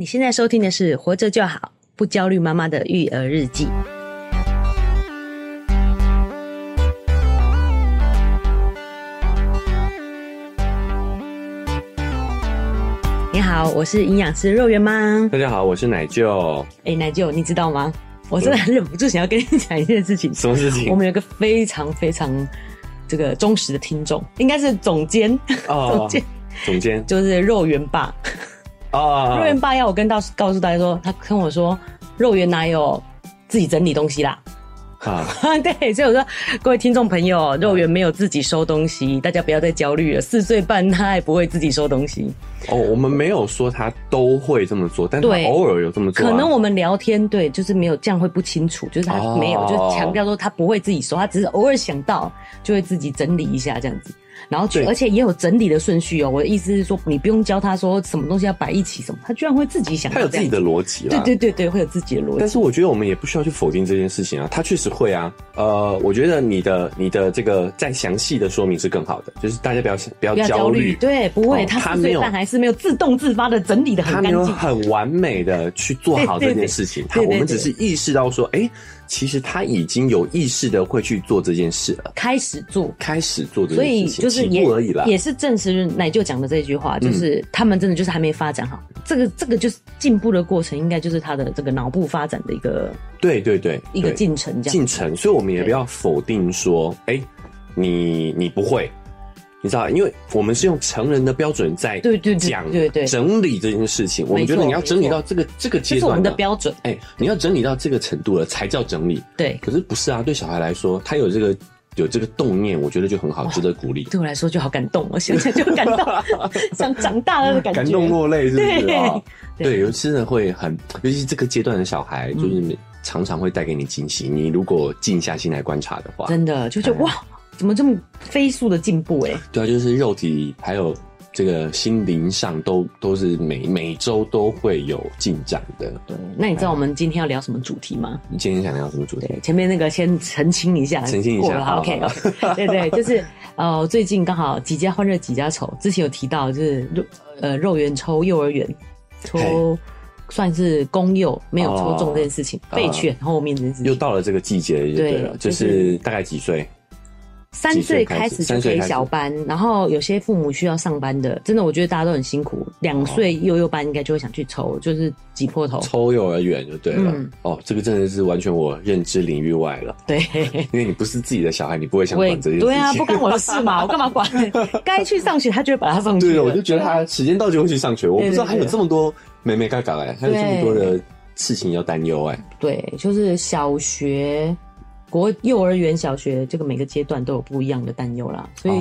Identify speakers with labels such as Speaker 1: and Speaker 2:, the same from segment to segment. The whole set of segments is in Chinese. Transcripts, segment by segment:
Speaker 1: 你现在收听的是《活着就好，不焦虑妈妈的育儿日记》。你好，我是营养师肉圆妈。
Speaker 2: 大家好，我是奶舅。
Speaker 1: 哎、欸，奶舅，你知道吗？我真的很忍不住想要跟你讲一件事情。
Speaker 2: 什么事情？
Speaker 1: 我们有个非常非常这个忠实的听众，应该是总监
Speaker 2: 哦，总监，总监
Speaker 1: 就是肉圆爸。哦，肉圆爸要我跟到告诉大家说，他跟我说，肉圆哪有自己整理东西啦？啊，对，所以我说各位听众朋友，肉圆没有自己收东西，大家不要再焦虑了。四岁半他也不会自己收东西。
Speaker 2: 哦，我们没有说他都会这么做，但他偶尔有这么做，啊。
Speaker 1: 可能我们聊天对，就是没有这样会不清楚，就是他没有，哦，就强调说他不会自己收，他只是偶尔想到就会自己整理一下这样子。然后，而且也有整理的顺序哦。我的意思是说，你不用教他说什么东西要摆一起什么，他居然会自己想。
Speaker 2: 他有自己的逻辑啦。
Speaker 1: 对对对对，会有自己的逻辑。
Speaker 2: 但是我觉得我们也不需要去否定这件事情啊，他确实会啊。呃，我觉得你的你的这个再详细的说明是更好的，就是大家不要不要焦虑。
Speaker 1: 对，不会，他四岁半还是没有自动自发的整理的很干净，
Speaker 2: 很完美的去做好这件事情。他我们只是意识到说，哎、欸。其实他已经有意识的会去做这件事了，
Speaker 1: 开始做，
Speaker 2: 开始做这件事情，
Speaker 1: 所以就是也也是证实奶舅讲的这句话，就是他们真的就是还没发展好，嗯、这个这个就是进步的过程，应该就是他的这个脑部发展的一个，
Speaker 2: 对对对，
Speaker 1: 一个进程这样，
Speaker 2: 进程，所以我们也不要否定说，哎、欸，你你不会。你知道，因为我们是用成人的标准在对对讲对对整理这件事情，我们觉得你要整理到这个这个阶段，这是我们
Speaker 1: 的标准。
Speaker 2: 哎，你要整理到这个程度了才叫整理。
Speaker 1: 对，
Speaker 2: 可是不是啊？对小孩来说，他有这个有这个动念，我觉得就很好，值得鼓励。
Speaker 1: 对我来说就好感动，我现在就感动，像长大了的感觉，
Speaker 2: 感动落泪，是不是啊？对，尤其是会很，尤其是这个阶段的小孩，就是常常会带给你惊喜。你如果静下心来观察的话，
Speaker 1: 真的就觉得哇。怎么这么飞速的进步？哎，
Speaker 2: 对啊，就是肉体还有这个心灵上都都是每每周都会有进展的。
Speaker 1: 对，那你知道我们今天要聊什么主题吗？
Speaker 2: 你今天想聊什么主
Speaker 1: 题？前面那个先澄清一下，
Speaker 2: 澄清一下。
Speaker 1: 好，OK，对对，就是呃，最近刚好几家欢乐几家愁，之前有提到就是肉呃肉圆抽幼儿园抽算是公幼没有抽中这件事情，备取后面这件事情
Speaker 2: 又到了这个季节，对了，就是大概几岁？
Speaker 1: 三岁开始就可以小班，然后有些父母需要上班的，真的我觉得大家都很辛苦。两岁幼幼班应该就会想去抽，就是挤破头
Speaker 2: 抽幼儿园就对了。嗯、哦，这个真的是完全我认知领域外了。
Speaker 1: 对，
Speaker 2: 因为你不是自己的小孩，你不会想管这些事情。
Speaker 1: 对啊，不关我的事嘛，我干嘛管？该去上学，他就会把他送去。
Speaker 2: 对，我就觉得他时间到就会去上学。我不知道还有这么多妹妹嘎嘎哎，还有这么多的事情要担忧哎。
Speaker 1: 对，就是小学。国幼儿园、小学这个每个阶段都有不一样的担忧啦，所以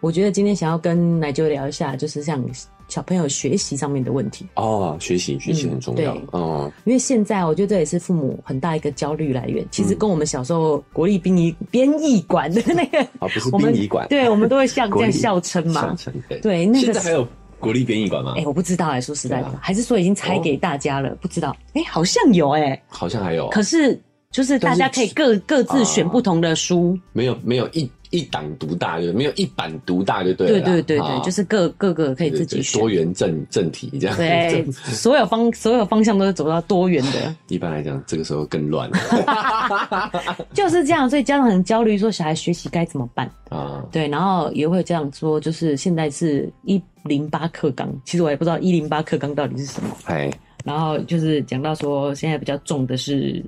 Speaker 1: 我觉得今天想要跟奶舅聊一下，就是像小朋友学习上面的问题。
Speaker 2: 哦，学习学习很重要哦，
Speaker 1: 因为现在我觉得这也是父母很大一个焦虑来源。其实跟我们小时候国立殡仪编译馆的那个
Speaker 2: 啊，不是殡仪馆，
Speaker 1: 对，我们都会 像这样笑称嘛，对，那个
Speaker 2: 现在还有国立编译馆吗？
Speaker 1: 哎，我不知道哎，说实在的，还是说已经拆给大家了？不知道，哎，好像有哎，
Speaker 2: 好像还有，
Speaker 1: 可是。就是大家可以各各自选不同的书，
Speaker 2: 啊、没有没有一一档独大，就没有一版独大，就对了。
Speaker 1: 对对对对，就是各各个可以自己选。
Speaker 2: 多元正正题这样。
Speaker 1: 对，所有方所有方向都是走到多元的。
Speaker 2: 一般来讲，这个时候更乱了。
Speaker 1: 就是这样，所以家长很焦虑，说小孩学习该怎么办啊？对，然后也会这样说，就是现在是一零八课纲，其实我也不知道一零八课纲到底是什么。哎，然后就是讲到说，现在比较重的是。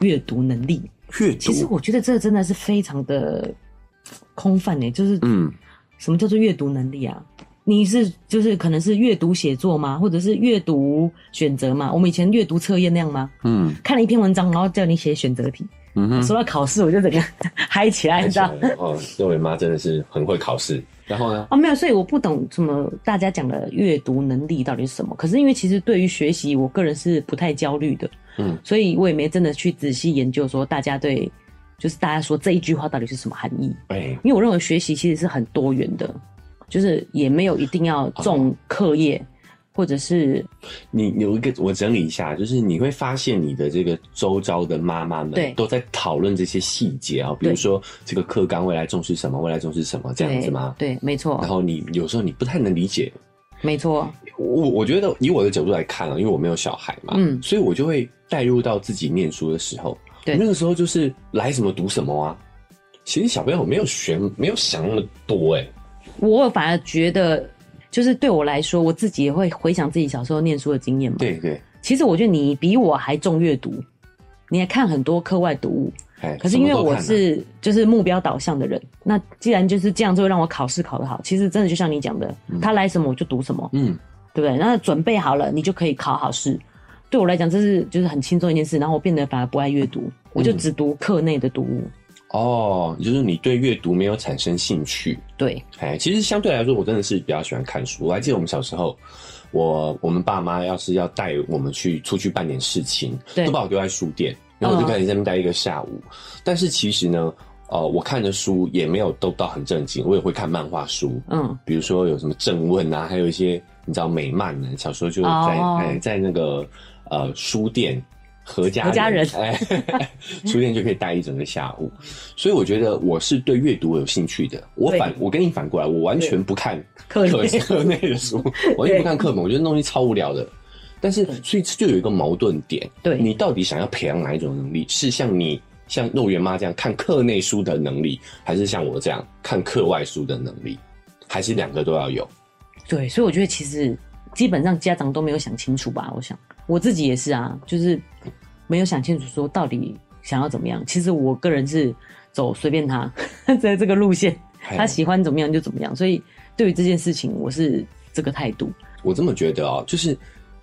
Speaker 1: 阅读能力，阅读，其实我觉得这个真的是非常的空泛诶，就是嗯，什么叫做阅读能力啊？你是就是可能是阅读写作吗？或者是阅读选择吗？我们以前阅读测验那样吗？嗯，看了一篇文章，然后叫你写选择题。嗯哼，说到考试，我就整个 嗨起来，你知道？
Speaker 2: 哦，这位妈真的是很会考试。然后呢？
Speaker 1: 哦，没有，所以我不懂什么大家讲的阅读能力到底是什么。可是因为其实对于学习，我个人是不太焦虑的。嗯，所以我也没真的去仔细研究说大家对，就是大家说这一句话到底是什么含义。哎，因为我认为学习其实是很多元的，就是也没有一定要重课业。哦或者是
Speaker 2: 你有一个，我整理一下，就是你会发现你的这个周遭的妈妈们都在讨论这些细节啊，比如说这个课纲未来重视什么，未来重视什么这样子吗？
Speaker 1: 对，没错。
Speaker 2: 然后你有时候你不太能理解，
Speaker 1: 没错。
Speaker 2: 我我觉得以我的角度来看啊，因为我没有小孩嘛，嗯，所以我就会带入到自己念书的时候，对，那个时候就是来什么读什么啊。其实小朋友没有学，没有想那么多哎、欸。
Speaker 1: 我反而觉得，就是对我来说，我自己也会回想自己小时候念书的经验嘛。
Speaker 2: 对对。
Speaker 1: 其实我觉得你比我还重阅读，你还看很多课外读物。哎，可是因为我是就是目标导向的人，那既然就是这样，就会让我考试考得好。其实真的就像你讲的，他来什么我就读什么，嗯，对不对？那准备好了，你就可以考好试。对我来讲，这是就是很轻松一件事。然后我变得反而不爱阅读，我就只读课内的读物。
Speaker 2: 哦，就是你对阅读没有产生兴趣。
Speaker 1: 对，
Speaker 2: 哎，其实相对来说，我真的是比较喜欢看书。我还记得我们小时候，我我们爸妈要是要带我们去出去办点事情，都把我丢在书店，然后我就开始在那边待一个下午。嗯、但是其实呢，呃，我看的书也没有都到很正经，我也会看漫画书。嗯，比如说有什么正问啊，还有一些你知道美漫呢，小时候就在在那个呃书店。何家人，家人哎，书店就可以待一整个下午，所以我觉得我是对阅读有兴趣的。我反，我跟你反过来，我完全不看课 课内的书，完全不看课本，我觉得东西超无聊的。但是，所以就有一个矛盾点，对，你到底想要培养哪一种能力？是像你像肉圆妈这样看课内书的能力，还是像我这样看课外书的能力？还是两个都要有？
Speaker 1: 对，所以我觉得其实基本上家长都没有想清楚吧？我想我自己也是啊，就是。没有想清楚，说到底想要怎么样。其实我个人是走随便他，在这个路线，他喜欢怎么样就怎么样。所以对于这件事情，我是这个态度。
Speaker 2: 我这么觉得啊，就是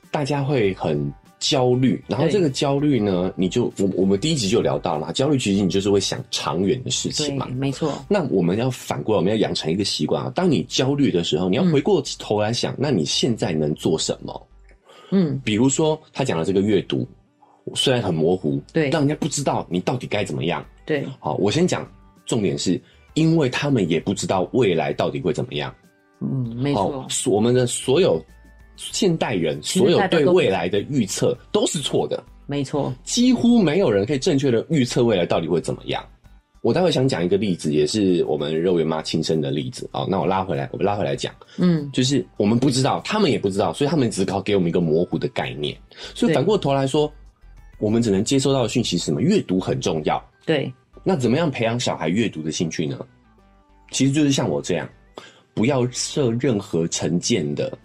Speaker 2: 大家会很焦虑，然后这个焦虑呢，你就我我们第一集就聊到了，焦虑其实你就是会想长远的事情嘛，
Speaker 1: 没错。
Speaker 2: 那我们要反过来，我们要养成一个习惯啊，当你焦虑的时候，你要回过头来想，嗯、那你现在能做什么？嗯，比如说他讲的这个阅读。虽然很模糊，对，让人家不知道你到底该怎么样。
Speaker 1: 对，
Speaker 2: 好，我先讲重点是，因为他们也不知道未来到底会怎么样。
Speaker 1: 嗯，没错。
Speaker 2: 我们的所有现代人，所有对未来的预测都是错的。
Speaker 1: 没错，
Speaker 2: 几乎没有人可以正确的预测未来到底会怎么样。我待会想讲一个例子，也是我们肉圆妈亲身的例子。好，那我拉回来，我们拉回来讲。嗯，就是我们不知道，他们也不知道，所以他们只靠给我们一个模糊的概念。所以反过头来说。我们只能接收到的讯息是什么？阅读很重要。
Speaker 1: 对，
Speaker 2: 那怎么样培养小孩阅读的兴趣呢？其实就是像我这样，不要设任何成见的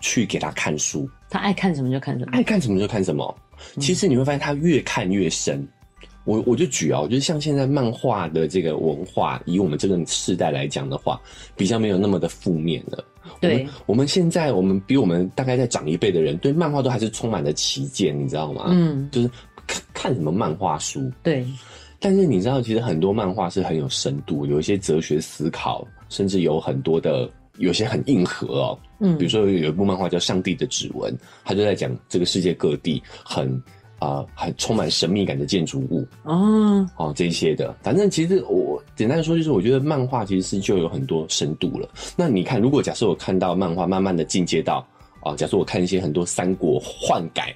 Speaker 2: 去给他看书。
Speaker 1: 他爱看什么就看什么，
Speaker 2: 爱看什么就看什么。其实你会发现他越看越深。嗯、我我就举啊，我觉得像现在漫画的这个文化，以我们这个世代来讲的话，比较没有那么的负面了。对，我们，我们现在，我们比我们大概在长一辈的人，对漫画都还是充满了歧见，你知道吗？嗯，就是看看什么漫画书。
Speaker 1: 对，
Speaker 2: 但是你知道，其实很多漫画是很有深度，有一些哲学思考，甚至有很多的，有些很硬核哦。嗯，比如说有一部漫画叫《上帝的指纹》，他就在讲这个世界各地很。啊，很充满神秘感的建筑物哦，哦，这些的，反正其实我简单说，就是我觉得漫画其实是就有很多深度了。那你看，如果假设我看到漫画慢慢的进阶到啊，假设我看一些很多三国幻改、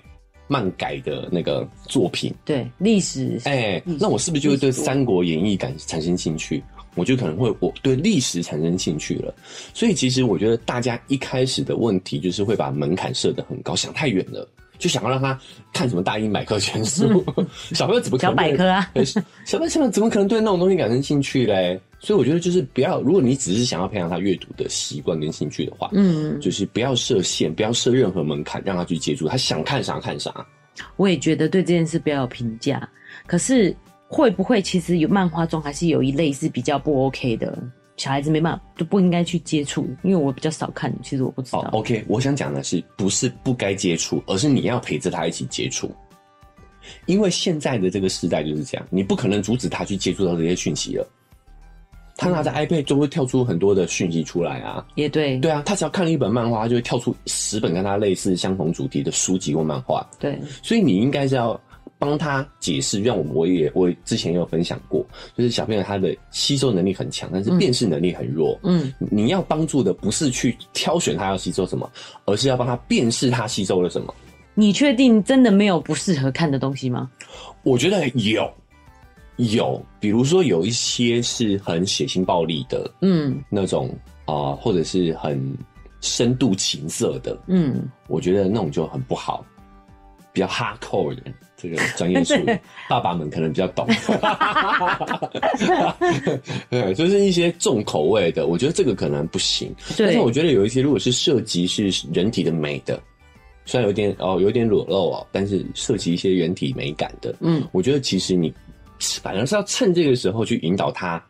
Speaker 2: 漫改的那个作品，
Speaker 1: 对历史，
Speaker 2: 哎、欸，那我是不是就会对《三国演义》感产生兴趣？我就可能会我对历史产生兴趣了。所以其实我觉得大家一开始的问题就是会把门槛设得很高，想太远了。就想要让他看什么大英百科全书，小朋友怎么可能
Speaker 1: 小百科啊？
Speaker 2: 小朋友怎么可能对那种东西感兴趣嘞？所以我觉得就是不要，如果你只是想要培养他阅读的习惯跟兴趣的话，嗯，就是不要设限，不要设任何门槛，让他去接触，他想看啥看啥。
Speaker 1: 我也觉得对这件事不要有评价，可是会不会其实有漫画中还是有一类是比较不 OK 的？小孩子没办法，就不应该去接触，因为我比较少看，其实我不知道。
Speaker 2: Oh, OK，我想讲的是，不是不该接触，而是你要陪着他一起接触。因为现在的这个时代就是这样，你不可能阻止他去接触到这些讯息了。他拿着 iPad 就会跳出很多的讯息出来啊。
Speaker 1: 也对，
Speaker 2: 对啊，他只要看了一本漫画，就会跳出十本跟他类似、相同主题的书籍或漫画。
Speaker 1: 对，
Speaker 2: 所以你应该是要。帮他解释，让我我也我之前也有分享过，就是小朋友他的吸收能力很强，但是辨识能力很弱。嗯，你要帮助的不是去挑选他要吸收什么，而是要帮他辨识他吸收了什么。
Speaker 1: 你确定真的没有不适合看的东西吗？
Speaker 2: 我觉得有，有，比如说有一些是很血腥暴力的，嗯，那种啊、呃，或者是很深度情色的，嗯，我觉得那种就很不好，比较 hardcore 的这个专业术 语，爸爸们可能比较懂。对，就是一些重口味的，我觉得这个可能不行。但是我觉得有一些，如果是涉及是人体的美的，虽然有点哦有点裸露哦，但是涉及一些人体美感的，嗯，我觉得其实你反而是要趁这个时候去引导他。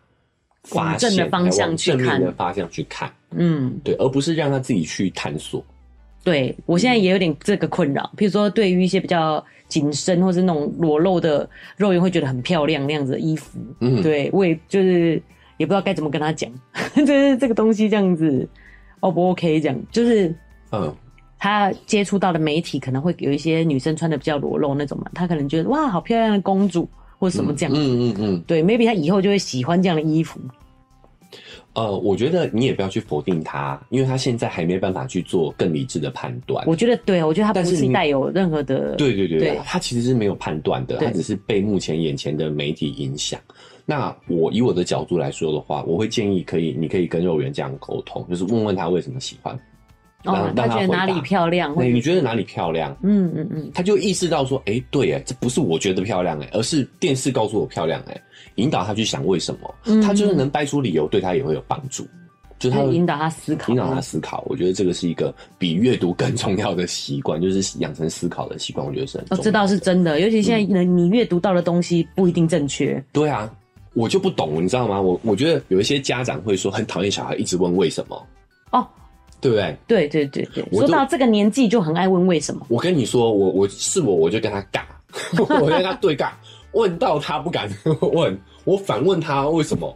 Speaker 1: 往正的方向去看，
Speaker 2: 正面的方向去看，嗯，对，而不是让他自己去探索。
Speaker 1: 对，我现在也有点这个困扰，譬如说，对于一些比较紧身或是那种裸露的肉圆，会觉得很漂亮那样子的衣服，嗯，对，我也就是也不知道该怎么跟他讲，就是这个东西这样子，O 不 OK？这样就是，嗯，他接触到的媒体可能会有一些女生穿的比较裸露那种嘛，他可能觉得哇，好漂亮的公主。或什么这样子，嗯嗯嗯，嗯对，maybe 他以后就会喜欢这样的衣服。
Speaker 2: 呃，我觉得你也不要去否定他，因为他现在还没办法去做更理智的判断。
Speaker 1: 我觉得对，我觉得他不是带有任何的，
Speaker 2: 对对对，对他其实是没有判断的，他只是被目前眼前的媒体影响。那我以我的角度来说的话，我会建议可以，你可以跟肉圆这样沟通，就是问问他为什么喜欢。
Speaker 1: 哦，他觉得哪里漂亮？
Speaker 2: 对，你觉得哪里漂亮？嗯嗯嗯，他就意识到说，哎、欸，对，哎，这不是我觉得漂亮，哎，而是电视告诉我漂亮，哎，引导他去想为什么，嗯、他就是能掰出理由，对他也会有帮助，就他
Speaker 1: 引导他思考，
Speaker 2: 引导他思考。我觉得这个是一个比阅读更重要的习惯，就是养成思考的习惯。我觉得是很重要的，我
Speaker 1: 知道是真的，尤其现在能你阅读到的东西不一定正确、嗯。
Speaker 2: 对啊，我就不懂，你知道吗？我我觉得有一些家长会说很讨厌小孩一直问为什么。哦。对不对？
Speaker 1: 对对对对，说到这个年纪就很爱问为什么。
Speaker 2: 我跟你说，我我是我，我就跟他尬，我跟他对尬，问到他不敢问，我反问他为什么？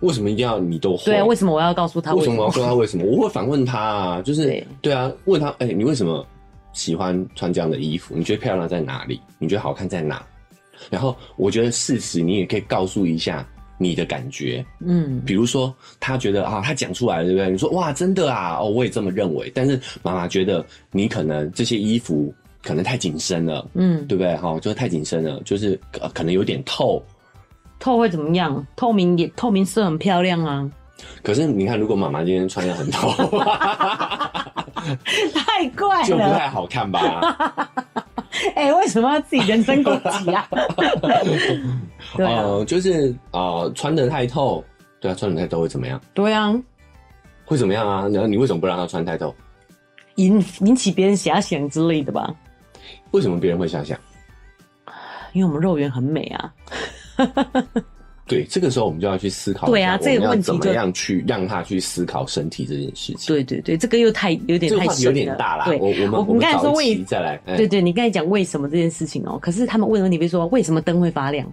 Speaker 2: 为什么一定要你都会？
Speaker 1: 对啊，为什么我要告诉他？
Speaker 2: 为什么我要说他为什么？我会反问他啊，就是对，对啊，问他，哎，你为什么喜欢穿这样的衣服？你觉得漂亮在哪里？你觉得好看在哪？然后我觉得事实你也可以告诉一下。你的感觉，嗯，比如说他觉得啊，他讲出来了，对不对？你说哇，真的啊，哦，我也这么认为。但是妈妈觉得你可能这些衣服可能太紧身了，嗯，对不对？哈、哦，就是太紧身了，就是可能有点透，
Speaker 1: 透会怎么样？透明也透明色很漂亮啊。
Speaker 2: 可是你看，如果妈妈今天穿的很透，
Speaker 1: 太怪了，
Speaker 2: 就不太好看吧？
Speaker 1: 哎、欸，为什么要自己人身攻击啊？
Speaker 2: 对啊、呃，就是啊、呃，穿的太透，对啊，穿的太透会怎么样？
Speaker 1: 对啊，
Speaker 2: 会怎么样啊？然后你为什么不让他穿太透？
Speaker 1: 引引起别人遐想之类的吧？
Speaker 2: 为什么别人会遐想？
Speaker 1: 因为我们肉圆很美啊。
Speaker 2: 对，这个时候我们就要去思考。
Speaker 1: 对啊，这个问题
Speaker 2: 怎么样去让他去思考身体这件事情？
Speaker 1: 对对对，这个又太有点太
Speaker 2: 有点大了。对，我我们我们刚才说为再来，
Speaker 1: 对对，你刚才讲为什么这件事情哦？可是他们问的问题，比如说为什么灯会发亮？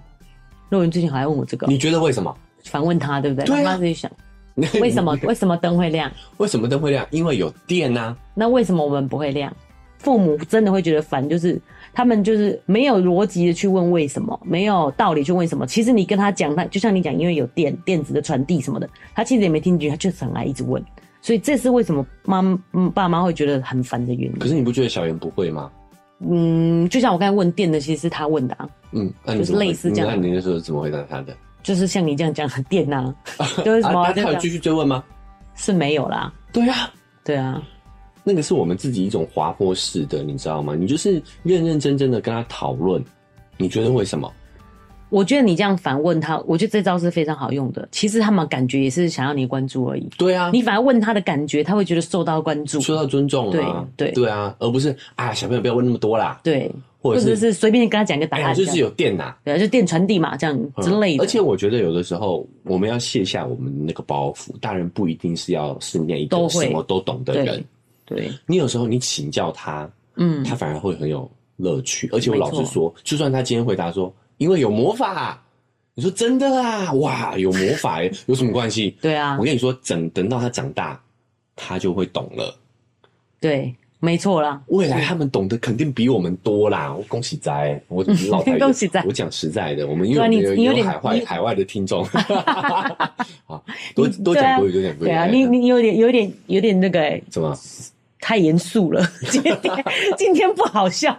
Speaker 1: 若云最近好像问我这个，
Speaker 2: 你觉得为什么？
Speaker 1: 反问他，对不对？对啊，他自己想，为什么？为什么灯会亮？
Speaker 2: 为什么灯会亮？因为有电啊。
Speaker 1: 那为什么我们不会亮？父母真的会觉得烦，就是他们就是没有逻辑的去问为什么，没有道理去问什么。其实你跟他讲，他就像你讲，因为有电电子的传递什么的，他其实也没听进去，他就是很爱一直问。所以这是为什么妈嗯爸妈会觉得很烦的原因。
Speaker 2: 可是你不觉得小圆不会吗？
Speaker 1: 嗯，就像我刚才问电的，其实是他问的啊。嗯，就是类似这样。
Speaker 2: 那你那时候怎么回答他的？
Speaker 1: 就是像你这样讲很电呐，就是什么？
Speaker 2: 他有继续追问吗？
Speaker 1: 是没有啦。
Speaker 2: 对啊，
Speaker 1: 对啊。
Speaker 2: 那个是我们自己一种滑坡式的，你知道吗？你就是认认真真的跟他讨论，你觉得为什么？
Speaker 1: 我觉得你这样反问他，我觉得这招是非常好用的。其实他们感觉也是想要你关注而已。
Speaker 2: 对啊，
Speaker 1: 你反而问他的感觉，他会觉得受到关注、
Speaker 2: 受到尊重啊。对对对啊，而不是啊，小朋友不要问那么多啦。
Speaker 1: 对，或者是随便你跟他讲一个答案，
Speaker 2: 就是有电呐，
Speaker 1: 对啊，就电传递嘛，这样之类的。
Speaker 2: 而且我觉得有的时候我们要卸下我们那个包袱，大人不一定是要是那一个什么都懂的人。
Speaker 1: 对，
Speaker 2: 你有时候你请教他，嗯，他反而会很有乐趣。而且我老实说，就算他今天回答说，因为有魔法，你说真的啊？哇，有魔法耶，有什么关系？
Speaker 1: 对啊，
Speaker 2: 我跟你说，等等到他长大，他就会懂了。
Speaker 1: 对，没错啦。
Speaker 2: 未来他们懂得肯定比我们多啦。我恭喜仔，我 老太
Speaker 1: 恭喜在。
Speaker 2: 我讲实在的，我们因为有有海外海外的听众，多多讲多一点，多讲多一点。
Speaker 1: 对啊，你你有点有点有点那个哎，
Speaker 2: 怎么？
Speaker 1: 太严肃了，今天今天不好笑，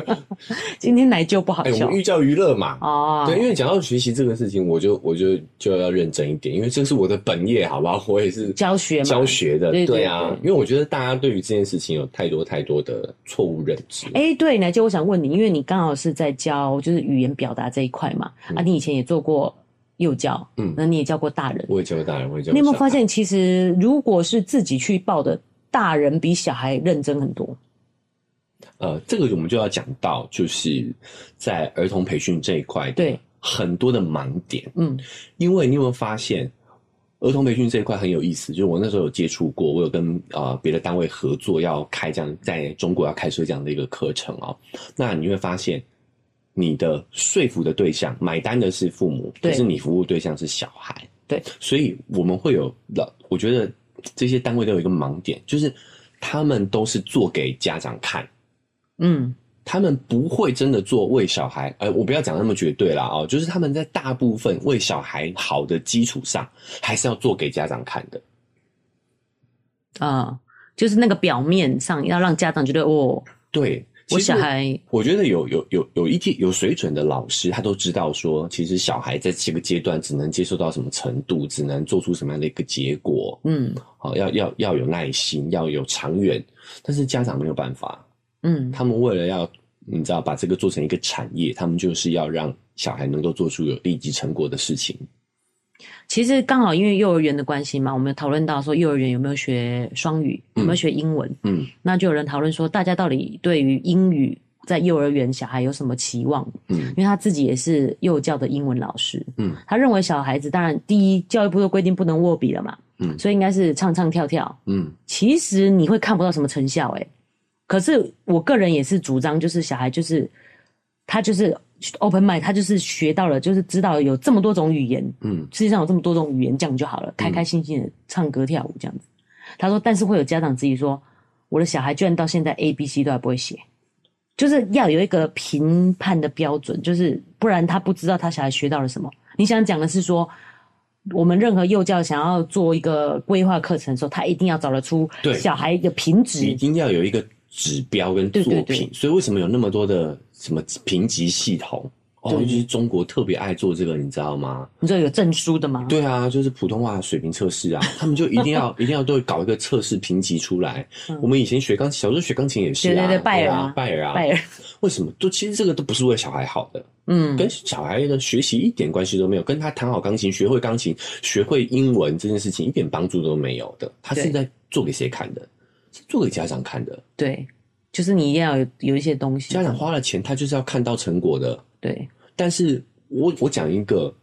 Speaker 1: 今天来就不好笑。
Speaker 2: 欸、我们寓教于乐嘛，哦，对，因为讲到学习这个事情，我就我就就要认真一点，因为这是我的本业，好不好？我也是
Speaker 1: 教学
Speaker 2: 教学的，对，啊。因为我觉得大家对于这件事情有太多太多的错误认知。
Speaker 1: 哎、欸，对，来就我想问你，因为你刚好是在教就是语言表达这一块嘛，嗯、啊，你以前也做过幼教，嗯，那你也教过大人，
Speaker 2: 我也教过大人，我也教过。
Speaker 1: 你有没有发现，其实如果是自己去报的？大人比小孩认真很多。
Speaker 2: 呃，这个我们就要讲到，就是在儿童培训这一块，对很多的盲点。嗯，因为你有没有发现，儿童培训这一块很有意思？就是我那时候有接触过，我有跟呃别的单位合作，要开这样在中国要开设这样的一个课程哦。那你会发现，你的说服的对象、买单的是父母，可是你服务对象是小孩。对，所以我们会有老，我觉得。这些单位都有一个盲点，就是他们都是做给家长看，嗯，他们不会真的做为小孩，呃，我不要讲那么绝对啦哦，就是他们在大部分为小孩好的基础上，还是要做给家长看的，
Speaker 1: 啊，就是那个表面上要让家长觉得哦，
Speaker 2: 对。我小孩，我觉得有有有有一定有水准的老师，他都知道说，其实小孩在这个阶段只能接受到什么程度，只能做出什么样的一个结果。嗯，好，要要要有耐心，要有长远。但是家长没有办法。嗯，他们为了要你知道把这个做成一个产业，他们就是要让小孩能够做出有立即成果的事情。
Speaker 1: 其实刚好因为幼儿园的关系嘛，我们讨论到说幼儿园有没有学双语，有没有学英文？嗯，嗯，那就有人讨论说，大家到底对于英语在幼儿园小孩有什么期望？嗯，因为他自己也是幼教的英文老师，嗯，他认为小孩子当然第一，教育部的规定不能握笔了嘛，嗯，所以应该是唱唱跳跳，嗯，其实你会看不到什么成效，诶，可是我个人也是主张，就是小孩就是他就是 open mind，他就是学到了，就是知道有这么多种语言，嗯，世界上有这么多种语言，这样就好了，开开心心的唱歌跳舞这样子。他说，但是会有家长质疑说，我的小孩居然到现在 A B C 都还不会写，就是要有一个评判的标准，就是不然他不知道他小孩学到了什么。你想讲的是说，我们任何幼教想要做一个规划课程的时候，他一定要找得出小孩一个品质，
Speaker 2: 一定要有一个指标跟作品。对对对，所以为什么有那么多的？什么评级系统？哦，尤其是中国特别爱做这个，你知道吗？
Speaker 1: 你知道有证书的吗？
Speaker 2: 对啊，就是普通话水平测试啊，他们就一定要一定要都会搞一个测试评级出来。嗯、我们以前学钢琴，小时候学钢琴也是啊，
Speaker 1: 对对对，拜尔
Speaker 2: 啊，拜尔啊。为什么？都其实这个都不是为小孩好的，嗯，跟小孩的学习一点关系都没有，跟他弹好钢琴、学会钢琴、学会英文这件事情一点帮助都没有的。他是在做给谁看的？是做给家长看的。
Speaker 1: 对。就是你一定要有有一些东西，
Speaker 2: 家长花了钱，他就是要看到成果的。
Speaker 1: 对，
Speaker 2: 但是我我讲一个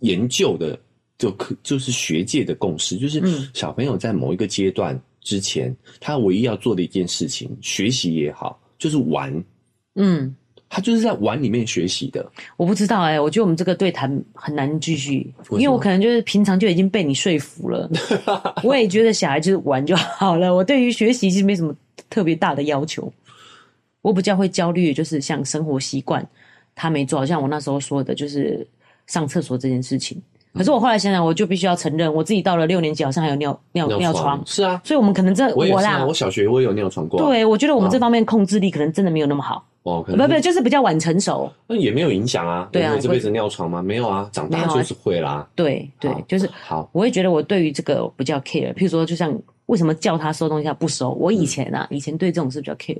Speaker 2: 研究的，就可就是学界的共识，就是小朋友在某一个阶段之前，嗯、他唯一要做的一件事情，学习也好，就是玩。嗯，他就是在玩里面学习的。
Speaker 1: 我不知道哎、欸，我觉得我们这个对谈很难继续，因为我可能就是平常就已经被你说服了。我也觉得小孩就是玩就好了，我对于学习其实没什么。特别大的要求，我比较会焦虑，就是像生活习惯，他没做好，像我那时候说的，就是上厕所这件事情。可是我后来想想，我就必须要承认，我自己到了六年级，好像还有尿尿尿床。
Speaker 2: 是啊，
Speaker 1: 所以我们可能这
Speaker 2: 我
Speaker 1: 啦，
Speaker 2: 我小学我也有尿床过。
Speaker 1: 对，我觉得我们这方面控制力可能真的没有那么好。
Speaker 2: 哦，不
Speaker 1: 不，就是比较晚成熟。
Speaker 2: 那也没有影响啊。对啊，这辈子尿床吗？没有啊，长大就是会啦。
Speaker 1: 对对，就是好。我会觉得我对于这个比较 care，譬如说，就像。为什么叫他收东西他不收？我以前啊，嗯、以前对这种事比较 care，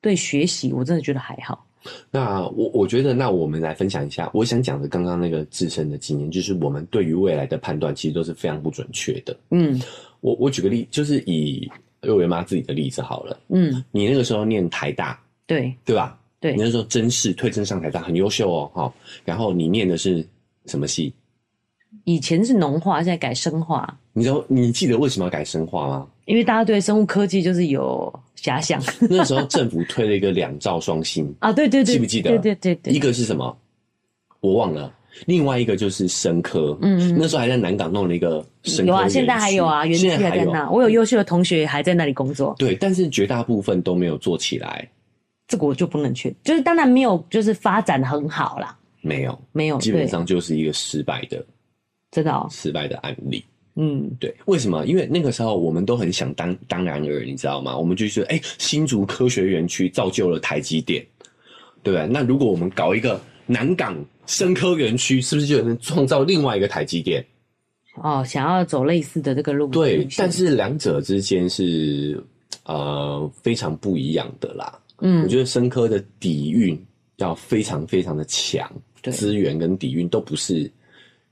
Speaker 1: 对学习我真的觉得还好。
Speaker 2: 那我我觉得，那我们来分享一下，我想讲的刚刚那个自身的经验，就是我们对于未来的判断其实都是非常不准确的。嗯，我我举个例，就是以幼儿园妈自己的例子好了。嗯，你那个时候念台大，
Speaker 1: 对
Speaker 2: 对吧？
Speaker 1: 对，
Speaker 2: 你那时候真是推甄上台大，很优秀哦，哈。然后你念的是什么系？
Speaker 1: 以前是农化，现在改生化。
Speaker 2: 你知道你记得为什么要改生化吗？
Speaker 1: 因为大家对生物科技就是有遐想。
Speaker 2: 那时候政府推了一个两兆双星
Speaker 1: 啊，对对对，
Speaker 2: 记不记得？
Speaker 1: 对对对对，
Speaker 2: 一个是什么？我忘了。另外一个就是生科，嗯，那时候还在南港弄了一个生科。有啊，
Speaker 1: 现在还有啊，园区还在那。我有优秀的同学还在那里工作。
Speaker 2: 对，但是绝大部分都没有做起来。
Speaker 1: 这个我就不能去，就是当然没有，就是发展很好啦。
Speaker 2: 没有，
Speaker 1: 没有，
Speaker 2: 基本上就是一个失败的。
Speaker 1: 真的哦，
Speaker 2: 失败的案例。嗯，对，为什么？因为那个时候我们都很想当当然尔，你知道吗？我们就觉得，哎，新竹科学园区造就了台积电，对不对？那如果我们搞一个南港生科园区，是不是就能创造另外一个台积电？
Speaker 1: 哦，想要走类似的这个路，
Speaker 2: 对，但是两者之间是呃非常不一样的啦。嗯，我觉得生科的底蕴要非常非常的强，资源跟底蕴都不是。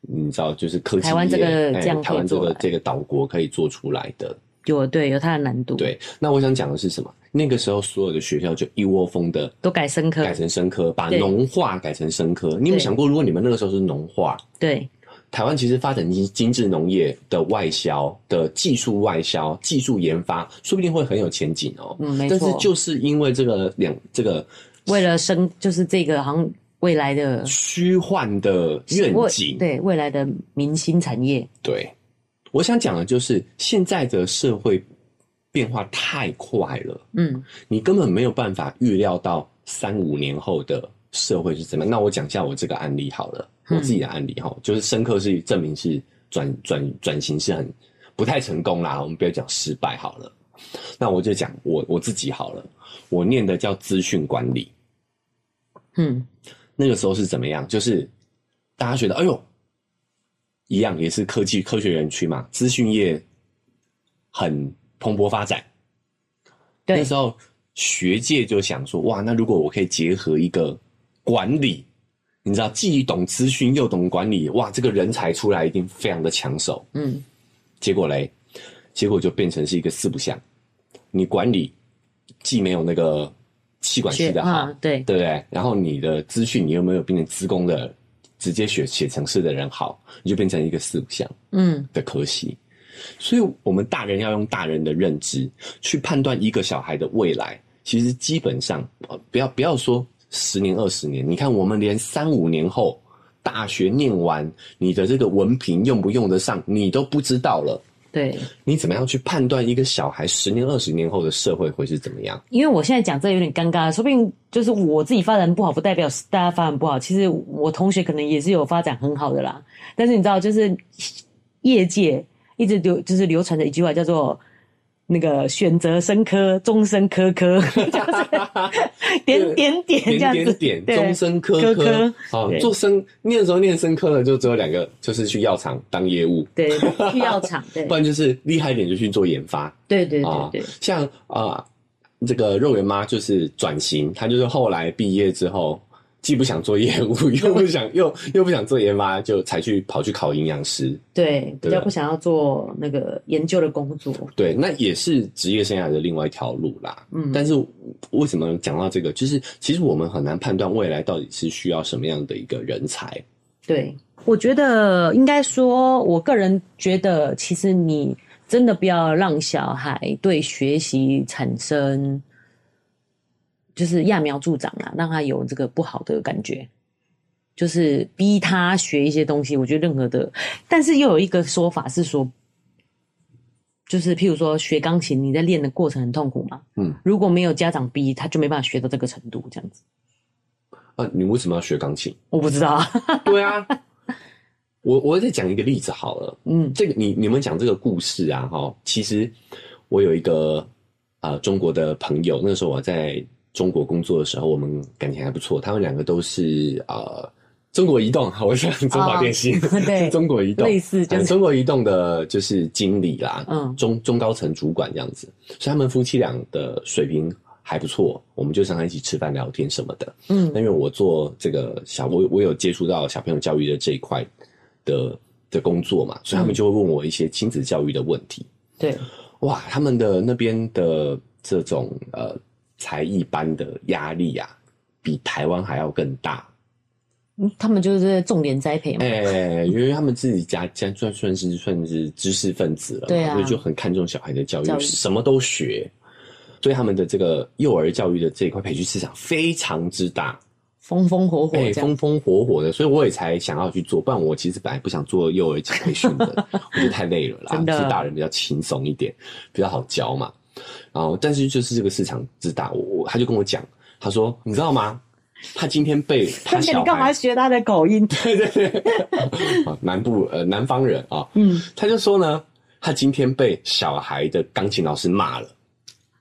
Speaker 2: 你知道，就是科技，台湾这个这样，台湾这个这个岛国可以做出来的，
Speaker 1: 有对有它的难度。
Speaker 2: 对，那我想讲的是什么？那个时候所有的学校就一窝蜂的
Speaker 1: 都改生科，
Speaker 2: 改成生科，把农化改成生科。你有没有想过，如果你们那个时候是农化，
Speaker 1: 对，
Speaker 2: 台湾其实发展精精致农业的外销的技术外销、技术研发，说不定会很有前景哦。
Speaker 1: 嗯，没错。
Speaker 2: 但是就是因为这个两这个，
Speaker 1: 为了生，就是这个好像。未来的
Speaker 2: 虚幻的愿景，
Speaker 1: 对未来的明星产业，
Speaker 2: 对，我想讲的就是现在的社会变化太快了，嗯，你根本没有办法预料到三五年后的社会是怎么样。那我讲一下我这个案例好了，我自己的案例哈，就是深刻是证明是转转转型是很不太成功啦，我们不要讲失败好了。那我就讲我我自己好了，我念的叫资讯管理，嗯。那个时候是怎么样？就是大家觉得，哎呦，一样也是科技科学园区嘛，资讯业很蓬勃发展。对。那时候学界就想说，哇，那如果我可以结合一个管理，你知道，既懂资讯又懂管理，哇，这个人才出来一定非常的抢手。嗯。结果嘞，结果就变成是一个四不像，你管理既没有那个。气管系的好，啊、对对不对？然后你的资讯，你又没有变成资工的，直接学写程式的人好，你就变成一个四不像，嗯的科系。嗯、所以，我们大人要用大人的认知去判断一个小孩的未来。其实基本上，不要不要说十年二十年，你看我们连三五年后大学念完，你的这个文凭用不用得上，你都不知道了。
Speaker 1: 对，
Speaker 2: 你怎么样去判断一个小孩十年、二十年后的社会会是怎么样？
Speaker 1: 因为我现在讲这有点尴尬，说不定就是我自己发展不好，不代表大家发展不好。其实我同学可能也是有发展很好的啦。但是你知道，就是业界一直流就是流传着一句话，叫做。那个选择生科，终身科科，点点点这样子，
Speaker 2: 点点点，终身科科。好，做生念的时候念生科的就只有两个，就是去药厂当业务，
Speaker 1: 对，去药厂，对，
Speaker 2: 不然就是厉害一点就去做研发，
Speaker 1: 对对对对。
Speaker 2: 像啊，这个肉圆妈就是转型，她就是后来毕业之后。既不想做业务，又不想又又不想做研发，就才去跑去考营养师。
Speaker 1: 对，比较不想要做那个研究的工作。
Speaker 2: 对，那也是职业生涯的另外一条路啦。嗯，但是为什么讲到这个？就是其实我们很难判断未来到底是需要什么样的一个人才。
Speaker 1: 对，我觉得应该说，我个人觉得，其实你真的不要让小孩对学习产生。就是揠苗助长啊，让他有这个不好的感觉，就是逼他学一些东西。我觉得任何的，但是又有一个说法是说，就是譬如说学钢琴，你在练的过程很痛苦嘛。嗯，如果没有家长逼，他就没办法学到这个程度，这样子。
Speaker 2: 啊，你为什么要学钢琴？
Speaker 1: 我不知道。
Speaker 2: 对啊，我我再讲一个例子好了。嗯，这个你你们讲这个故事啊，哈，其实我有一个啊、呃、中国的朋友，那时候我在。中国工作的时候，我们感情还不错。他们两个都是呃中国移动，我想中华电信，哦、对，中国移动
Speaker 1: 类似，就是
Speaker 2: 中国移动的就是经理啦，嗯，中中高层主管这样子。所以他们夫妻俩的水平还不错，我们就常常一起吃饭聊天什么的。嗯，那因为我做这个小，我我有接触到小朋友教育的这一块的的工作嘛，所以他们就会问我一些亲子教育的问题。
Speaker 1: 对，
Speaker 2: 哇，他们的那边的这种呃。才艺班的压力啊，比台湾还要更大。
Speaker 1: 嗯，他们就是重点栽培嘛。
Speaker 2: 哎、欸，因为他们自己家家算算是算是知识分子了，对啊，所以就很看重小孩的教育，教育什么都学。对他们的这个幼儿教育的这一块培训市场非常之大，
Speaker 1: 风风火火，
Speaker 2: 风风火火的，所以我也才想要去做。不然我其实本来不想做幼儿培训的，我觉得太累了啦。真的，是大人比较轻松一点，比较好教嘛。然后，但是就是这个市场之大，我他就跟我讲，他说，你知道吗？他今天被 他小孩，
Speaker 1: 你干嘛学他的口音？
Speaker 2: 对 对对，南部 呃南方人啊，嗯，他就说呢，他今天被小孩的钢琴老师骂了。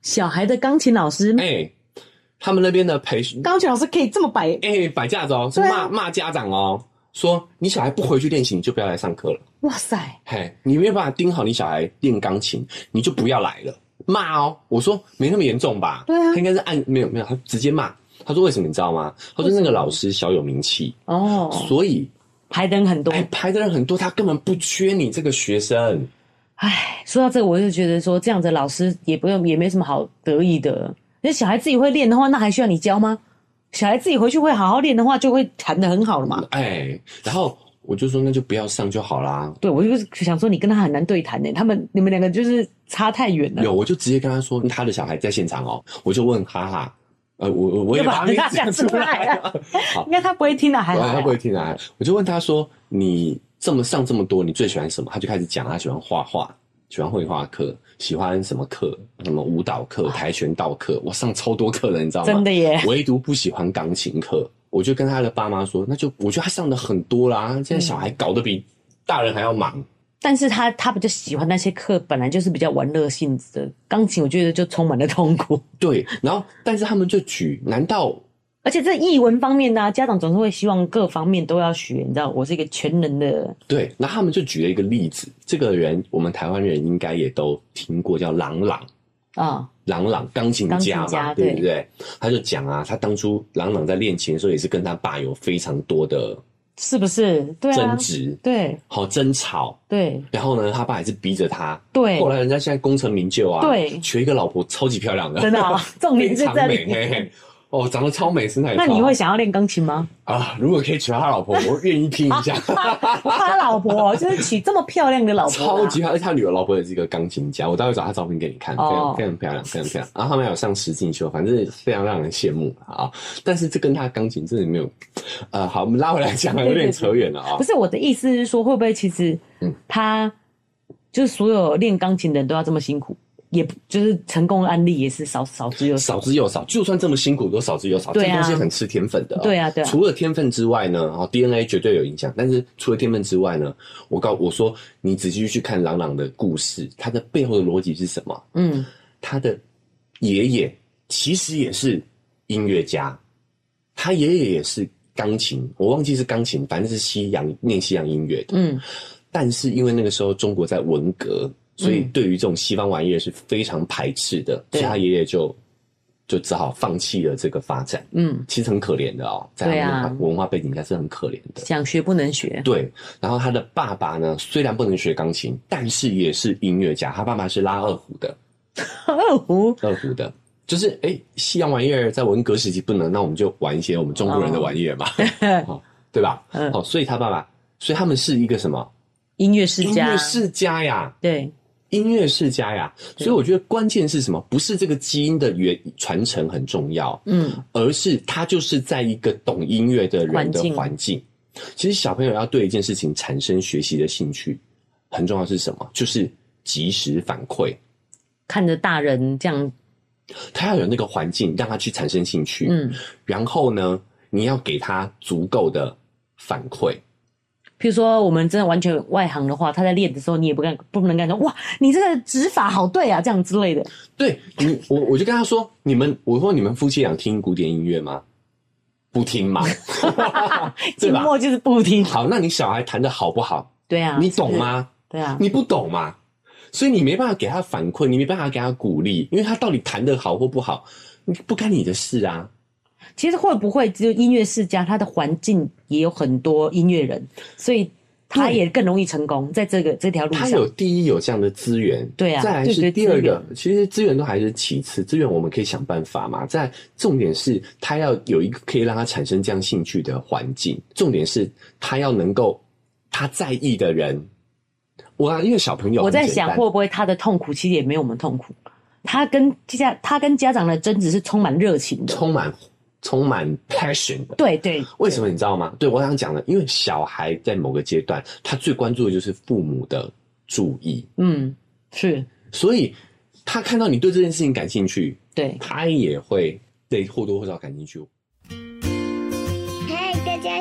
Speaker 1: 小孩的钢琴老师，
Speaker 2: 哎、欸，他们那边的培训
Speaker 1: 钢琴老师可以这么摆，
Speaker 2: 哎、欸，摆架子哦，是骂骂、啊、家长哦，说你小孩不回去练琴，你就不要来上课了。
Speaker 1: 哇塞，
Speaker 2: 嘿，你没有办法盯好你小孩练钢琴，你就不要来了。骂哦，我说没那么严重吧？
Speaker 1: 对啊，
Speaker 2: 他应该是按没有没有，他直接骂。他说为什么你知道吗？他说那个老师小有名气哦，所以
Speaker 1: 排的人很多，
Speaker 2: 哎，排的人很多，他根本不缺你这个学生。
Speaker 1: 哎，说到这个，我就觉得说这样的老师也不用，也没什么好得意的。那小孩自己会练的话，那还需要你教吗？小孩自己回去会好好练的话，就会弹得很好了嘛。
Speaker 2: 哎，然后。我就说那就不要上就好啦。
Speaker 1: 对，我就是想说你跟他很难对谈呢，他们你们两个就是差太远了。
Speaker 2: 有，我就直接跟他说他的小孩在现场哦，我就问哈哈，呃，我我也把他
Speaker 1: 讲出来了。好，应该他不会听的，还好，
Speaker 2: 他不会听的。我就问他说，你这么上这么多，你最喜欢什么？他就开始讲，他喜欢画画，喜欢绘画课，喜欢什么课？什么舞蹈课、跆拳道课，我上超多课了，你知道吗？
Speaker 1: 真的耶，
Speaker 2: 唯独不喜欢钢琴课。我就跟他的爸妈说，那就我觉得他上的很多啦，现在小孩搞得比大人还要忙。嗯、
Speaker 1: 但是他他比较喜欢那些课，本来就是比较玩乐性质的。钢琴我觉得就充满了痛苦。
Speaker 2: 对，然后但是他们就举，难道？
Speaker 1: 而且在译文方面呢、啊，家长总是会希望各方面都要学，你知道，我是一个全能的。
Speaker 2: 对，那他们就举了一个例子，这个人我们台湾人应该也都听过，叫郎朗。啊、哦，郎朗钢琴家嘛，家对不对？他就讲啊，他当初朗朗在练琴的时候，也是跟他爸有非常多的，
Speaker 1: 是不是？对啊，
Speaker 2: 争执，
Speaker 1: 对，
Speaker 2: 好争吵，
Speaker 1: 对。
Speaker 2: 然后呢，他爸也是逼着他，
Speaker 1: 对。
Speaker 2: 后来人家现在功成名就啊，
Speaker 1: 对，
Speaker 2: 娶一个老婆超级漂亮的，
Speaker 1: 真的、哦，重点是在
Speaker 2: 美。哦，长得超美，身材也。
Speaker 1: 那你会想要练钢琴吗？
Speaker 2: 啊，如果可以娶到他老婆，我愿意听一下。
Speaker 1: 他老婆就是娶这么漂亮的老婆，
Speaker 2: 超级漂亮。而且他女儿老婆也是一个钢琴家，我待会找他照片给你看，哦、非常非常漂亮，非常漂亮。然后他们有上实境秀，反正非常让人羡慕啊。但是这跟他钢琴真的没有，呃，好，我们拉回来讲，有点扯远了啊。
Speaker 1: 不是我的意思是说，会不会其实他就是所有练钢琴的人都要这么辛苦？也就是成功的案例也是少少之又
Speaker 2: 少之又少，就算这么辛苦都少之又少。对啊，这东西很吃天分的。
Speaker 1: 对啊，对啊。
Speaker 2: 除了天分之外呢，哦，DNA 绝对有影响。但是除了天分之外呢，我告我说，你仔细去看朗朗的故事，他的背后的逻辑是什么？嗯，他的爷爷其实也是音乐家，他爷爷也是钢琴，我忘记是钢琴，反正是西洋念西洋音乐的。嗯，但是因为那个时候中国在文革。所以，对于这种西方玩意儿是非常排斥的，嗯、所以他爷爷就就只好放弃了这个发展。嗯，其实很可怜的哦，在他们文化背景下是很可怜的，
Speaker 1: 想学不能学。
Speaker 2: 对，然后他的爸爸呢，虽然不能学钢琴，但是也是音乐家。他爸爸是拉二胡的，
Speaker 1: 二胡，
Speaker 2: 二胡的，就是哎、欸，西洋玩意儿在文革时期不能，那我们就玩一些我们中国人的玩意儿嘛，哦、对吧？嗯，哦，所以他爸爸，所以他们是一个什么
Speaker 1: 音乐世家？
Speaker 2: 音乐世家呀，
Speaker 1: 对。
Speaker 2: 音乐世家呀，所以我觉得关键是什么？不是这个基因的原传承很重要，嗯，而是他就是在一个懂音乐的人的环境。其实小朋友要对一件事情产生学习的兴趣，很重要是什么？就是及时反馈。
Speaker 1: 看着大人这样，
Speaker 2: 他要有那个环境让他去产生兴趣，嗯，然后呢，你要给他足够的反馈。
Speaker 1: 譬如说，我们真的完全外行的话，他在练的时候，你也不敢不能干说哇，你这个指法好对啊，这样之类的。
Speaker 2: 对，你我我就跟他说，你们我说你们夫妻俩听古典音乐吗？不听嘛，
Speaker 1: 寂寞就是不听。
Speaker 2: 好，那你小孩弹的好不好？
Speaker 1: 对啊，
Speaker 2: 你懂吗？
Speaker 1: 对啊，
Speaker 2: 你不懂嘛，所以你没办法给他反馈，你没办法给他鼓励，因为他到底弹的好或不好，不干你的事啊。
Speaker 1: 其实会不会只有音乐世家，他的环境也有很多音乐人，所以他也更容易成功在这个这条路上。
Speaker 2: 他有第一有这样的资源，
Speaker 1: 对啊，
Speaker 2: 再来是第二个，其实资源都还是其次，资源我们可以想办法嘛。再重点是他要有一个可以让他产生这样兴趣的环境，重点是他要能够他在意的人。我啊因为小朋友，
Speaker 1: 我在想会不会他的痛苦其实也没有我们痛苦，他跟家他跟家长的争执是充满热情的，
Speaker 2: 充满。充满 passion 的，
Speaker 1: 对对，
Speaker 2: 为什么你知道吗？对，我想讲的，因为小孩在某个阶段，他最关注的就是父母的注意，
Speaker 1: 嗯，是，
Speaker 2: 所以他看到你对这件事情感兴趣，
Speaker 1: 对，
Speaker 2: 他也会对或多或少感兴趣。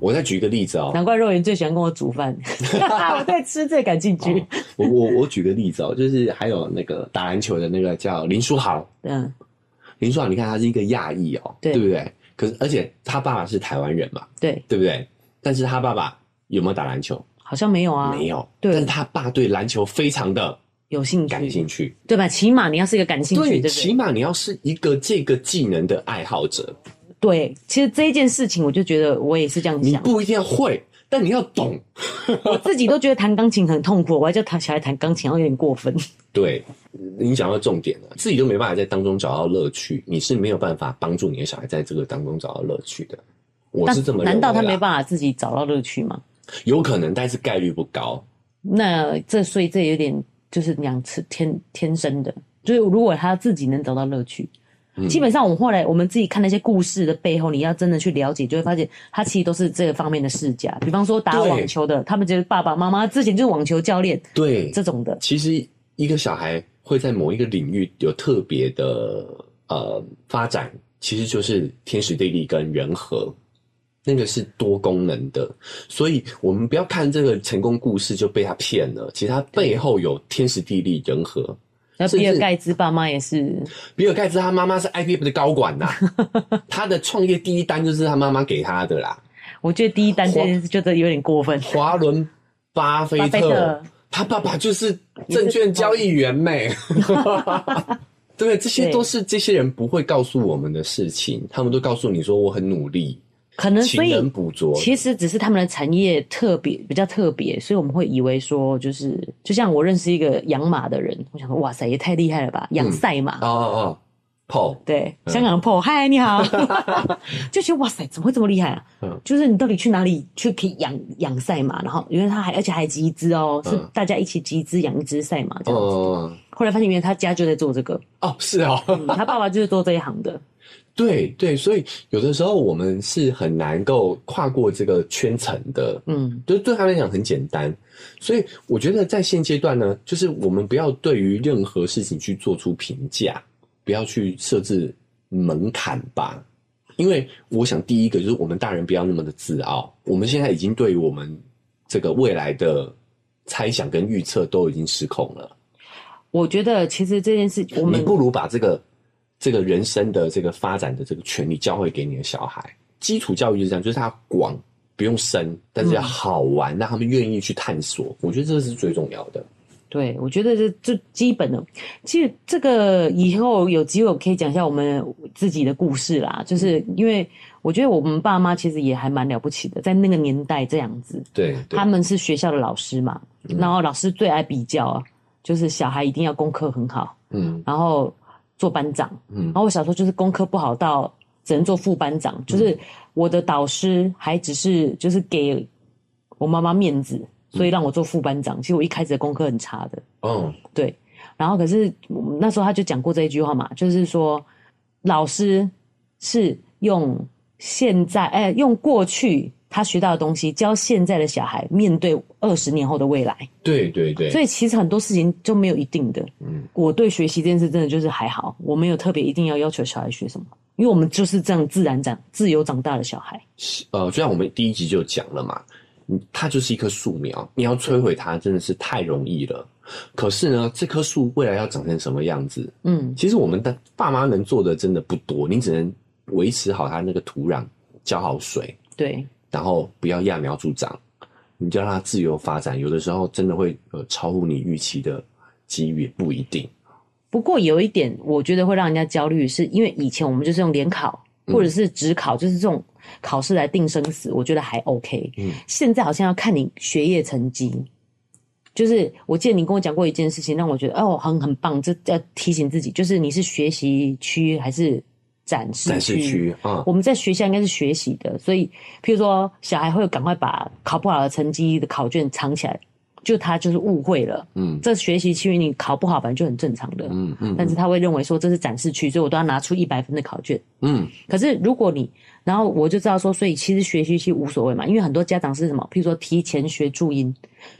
Speaker 2: 我再举一个例子哦。
Speaker 1: 难怪若云最喜欢跟我煮饭，我对吃最感兴趣。
Speaker 2: 我我我举个例子哦，就是还有那个打篮球的那个叫林书豪。嗯。林书豪，你看他是一个亚裔哦，对，对不对？可是而且他爸爸是台湾人嘛，
Speaker 1: 对，
Speaker 2: 对不对？但是他爸爸。有没有打篮球？
Speaker 1: 好像没有啊，
Speaker 2: 没有。对，但他爸对篮球非常的
Speaker 1: 有兴趣，
Speaker 2: 感兴趣，
Speaker 1: 对吧？起码你要是一个感兴趣，对，对对
Speaker 2: 起码你要是一个这个技能的爱好者。
Speaker 1: 对，其实这一件事情，我就觉得我也是这样想。
Speaker 2: 你不一定要会，但你要懂。
Speaker 1: 我自己都觉得弹钢琴很痛苦，我还叫他小孩弹钢琴，然后有点过分。
Speaker 2: 对，你讲到重点了，自己都没办法在当中找到乐趣，你是没有办法帮助你的小孩在这个当中找到乐趣的。我是这么认为。
Speaker 1: 难道他没办法自己找到乐趣吗？
Speaker 2: 有可能，但是概率不高。
Speaker 1: 那这所以这有点就是两次天天生的，就是如果他自己能找到乐趣，嗯，基本上我们后来我们自己看那些故事的背后，你要真的去了解，就会发现他其实都是这个方面的世家。比方说打网球的，他们就是爸爸妈妈之前就是网球教练，对这种的。
Speaker 2: 其实一个小孩会在某一个领域有特别的呃发展，其实就是天时地利跟人和。那个是多功能的，所以我们不要看这个成功故事就被他骗了。其实他背后有天时地利人和。
Speaker 1: 那比尔盖茨爸妈也是，
Speaker 2: 比尔盖茨他妈妈是 IBM 的高管呐，他的创业第一单就是他妈妈给他的啦。
Speaker 1: 我觉得第一单这件事觉得有点过分。
Speaker 2: 华伦巴菲特，他爸爸就是证券交易员妹。对，这些都是这些人不会告诉我们的事情，他们都告诉你说我很努力。
Speaker 1: 可能所以其实只是他们的产业特别比较特别，所以我们会以为说就是就像我认识一个养马的人，我想说哇塞也太厉害了吧，养赛马。哦哦哦，Paul。对、嗯、香港的 Paul 嗨你好，就觉得哇塞怎么会这么厉害啊？嗯，就是你到底去哪里去可以养养赛马？然后因为他还而且还集资哦，是大家一起集资养一只赛马这样子。哦，后来发现原来他家就在做这个。
Speaker 2: 哦，是哦、
Speaker 1: 嗯，他爸爸就是做这一行的。
Speaker 2: 对对，所以有的时候我们是很难够跨过这个圈层的，嗯，就对他来讲很简单。所以我觉得在现阶段呢，就是我们不要对于任何事情去做出评价，不要去设置门槛吧。因为我想第一个就是我们大人不要那么的自傲，我们现在已经对于我们这个未来的猜想跟预测都已经失控了。
Speaker 1: 我觉得其实这件事，我们
Speaker 2: 不如把这个。这个人生的这个发展的这个权利教会给你的小孩，基础教育就是这样，就是他广不用深，但是要好玩，让他们愿意去探索。我觉得这是最重要的。
Speaker 1: 对，我觉得这这基本的。其实这个以后有机会我可以讲一下我们自己的故事啦，就是因为我觉得我们爸妈其实也还蛮了不起的，在那个年代这样子。
Speaker 2: 对，对
Speaker 1: 他们是学校的老师嘛，然后老师最爱比较啊，就是小孩一定要功课很好，嗯，然后。做班长，嗯，然后我小时候就是功课不好到只能做副班长，嗯，就是我的导师还只是就是给我妈妈面子，所以让我做副班长。嗯，其实我一开始的功课很差的，哦，对。然后可是那时候他就讲过这一句话嘛，就是说老师是用现在，哎，用过去。他学到的东西，教现在的小孩面对二十年后的未来。
Speaker 2: 对对对。
Speaker 1: 所以其实很多事情就没有一定的。嗯。我对学习这件事真的就是还好，我没有特别一定要要求小孩学什么，因为我们就是这样自然长、自由长大的小孩。
Speaker 2: 呃，就像我们第一集就讲了嘛，它就是一棵树苗，你要摧毁它真的是太容易了。可是呢，这棵树未来要长成什么样子？嗯，其实我们的爸妈能做的真的不多，你只能维持好它那个土壤，浇好水。
Speaker 1: 对。
Speaker 2: 然后不要揠苗助长，你就让它自由发展。有的时候真的会呃超乎你预期的机遇，不一定。
Speaker 1: 不过有一点，我觉得会让人家焦虑，是因为以前我们就是用联考或者是职考，就是这种考试来定生死，我觉得还 OK。嗯，现在好像要看你学业成绩。就是我记得你跟我讲过一件事情，让我觉得哦很很棒，这要提醒自己，就是你是学习区还是展示区。
Speaker 2: 展示区啊，
Speaker 1: 我们在学校应该是学习的，所以譬如说小孩会赶快把考不好的成绩的考卷藏起来。就他就是误会了，嗯，这学习区你考不好本来就很正常的，嗯嗯，但是他会认为说这是展示区，所以我都要拿出一百分的考卷，嗯，可是如果你，然后我就知道说，所以其实学习区无所谓嘛，因为很多家长是什么，譬如说提前学注音，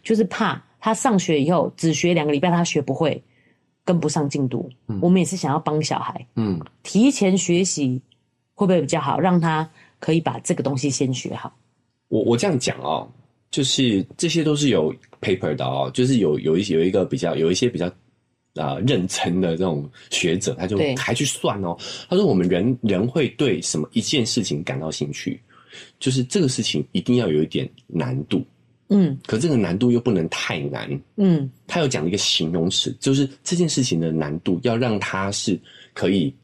Speaker 1: 就是怕他上学以后只学两个礼拜他学不会，跟不上进度，嗯，我们也是想要帮小孩，嗯，提前学习会不会比较好，让他可以把这个东西先学好？
Speaker 2: 我我这样讲哦。就是这些都是有 paper 的哦，就是有有一些有一个比较有一些比较啊、呃、认真的这种学者，他就还去算哦。他说我们人人会对什么一件事情感到兴趣，就是这个事情一定要有一点难度，嗯，可这个难度又不能太难，嗯。他有讲一个形容词，就是这件事情的难度要让它是可以